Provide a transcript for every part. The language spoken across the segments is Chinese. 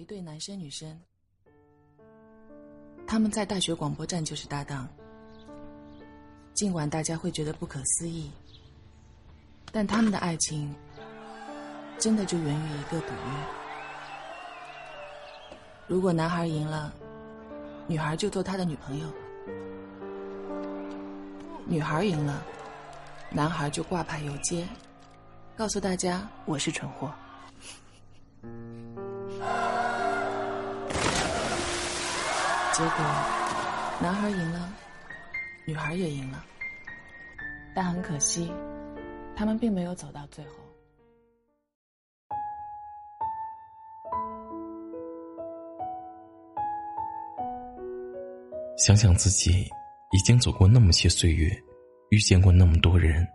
一对男生女生，他们在大学广播站就是搭档。尽管大家会觉得不可思议，但他们的爱情真的就源于一个赌约。如果男孩赢了，女孩就做他的女朋友；女孩赢了，男孩就挂牌游街，告诉大家我是蠢货。结果，男孩赢了，女孩也赢了，但很可惜，他们并没有走到最后。想想自己已经走过那么些岁月，遇见过那么多人，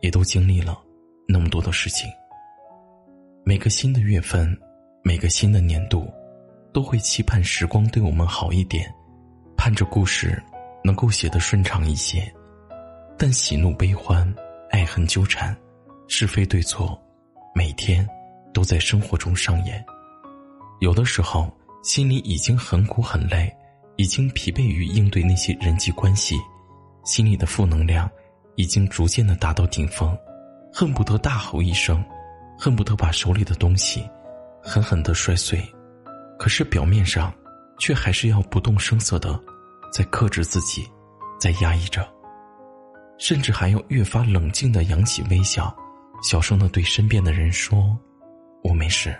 也都经历了那么多的事情。每个新的月份，每个新的年度。都会期盼时光对我们好一点，盼着故事能够写得顺畅一些。但喜怒悲欢、爱恨纠缠、是非对错，每天都在生活中上演。有的时候，心里已经很苦很累，已经疲惫于应对那些人际关系，心里的负能量已经逐渐的达到顶峰，恨不得大吼一声，恨不得把手里的东西狠狠的摔碎。可是表面上，却还是要不动声色的，在克制自己，在压抑着，甚至还要越发冷静的扬起微笑，小声的对身边的人说：“我没事。”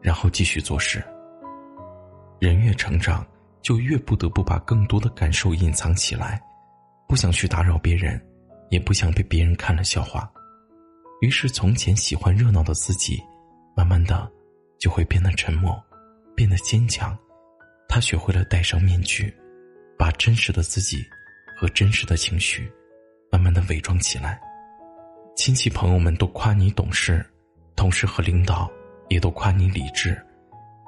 然后继续做事。人越成长，就越不得不把更多的感受隐藏起来，不想去打扰别人，也不想被别人看了笑话。于是，从前喜欢热闹的自己，慢慢的就会变得沉默。变得坚强，他学会了戴上面具，把真实的自己和真实的情绪，慢慢的伪装起来。亲戚朋友们都夸你懂事，同事和领导也都夸你理智，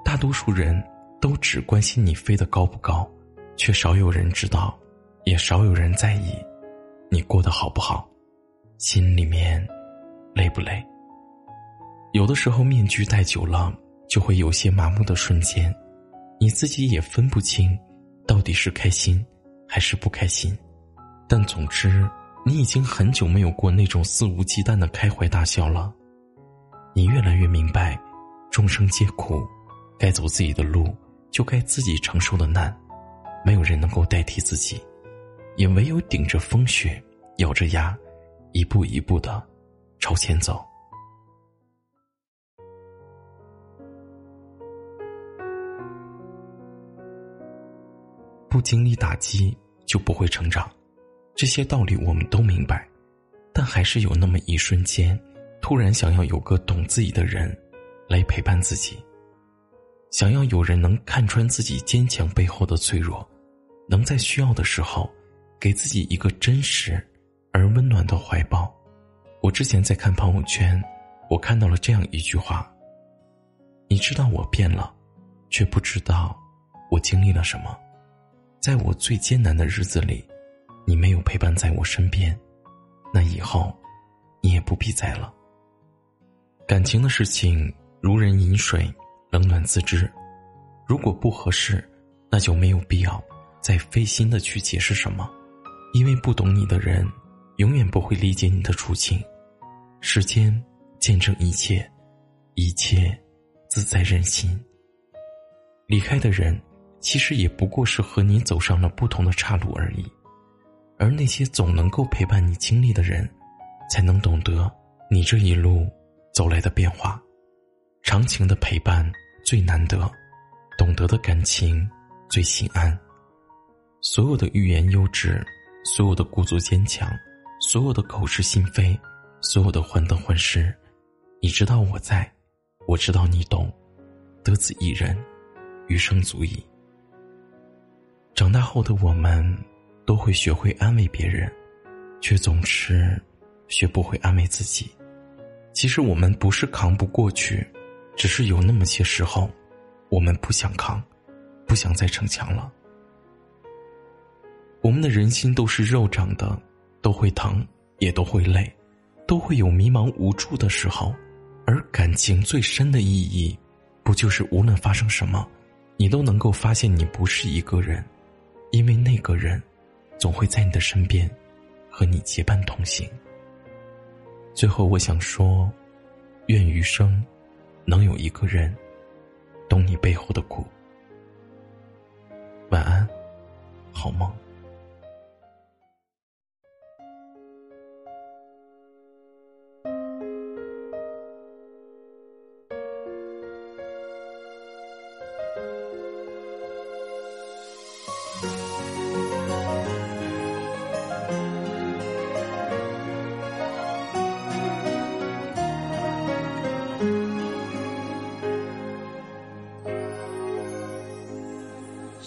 大多数人都只关心你飞得高不高，却少有人知道，也少有人在意，你过得好不好，心里面累不累。有的时候面具戴久了。就会有些麻木的瞬间，你自己也分不清，到底是开心还是不开心。但总之，你已经很久没有过那种肆无忌惮的开怀大笑了。你越来越明白，众生皆苦，该走自己的路，就该自己承受的难，没有人能够代替自己，也唯有顶着风雪，咬着牙，一步一步的朝前走。不经历打击就不会成长，这些道理我们都明白，但还是有那么一瞬间，突然想要有个懂自己的人，来陪伴自己。想要有人能看穿自己坚强背后的脆弱，能在需要的时候，给自己一个真实而温暖的怀抱。我之前在看朋友圈，我看到了这样一句话：“你知道我变了，却不知道我经历了什么。”在我最艰难的日子里，你没有陪伴在我身边，那以后，你也不必在了。感情的事情如人饮水，冷暖自知。如果不合适，那就没有必要再费心的去解释什么，因为不懂你的人，永远不会理解你的处境。时间见证一切，一切自在人心。离开的人。其实也不过是和你走上了不同的岔路而已，而那些总能够陪伴你经历的人，才能懂得你这一路走来的变化。长情的陪伴最难得，懂得的感情最心安。所有的欲言又止，所有的故作坚强，所有的口是心非，所有的患得患失，你知道我在，我知道你懂，得此一人，余生足矣。长大后的我们，都会学会安慰别人，却总是学不会安慰自己。其实我们不是扛不过去，只是有那么些时候，我们不想扛，不想再逞强了。我们的人心都是肉长的，都会疼，也都会累，都会有迷茫无助的时候。而感情最深的意义，不就是无论发生什么，你都能够发现你不是一个人，因为那个人，总会在你的身边，和你结伴同行。最后，我想说，愿余生，能有一个人，懂你背后的苦。晚安，好梦。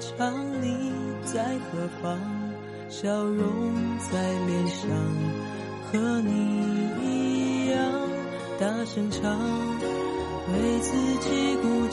唱？你在何方？笑容在脸上，和你一样大声唱，为自己鼓掌。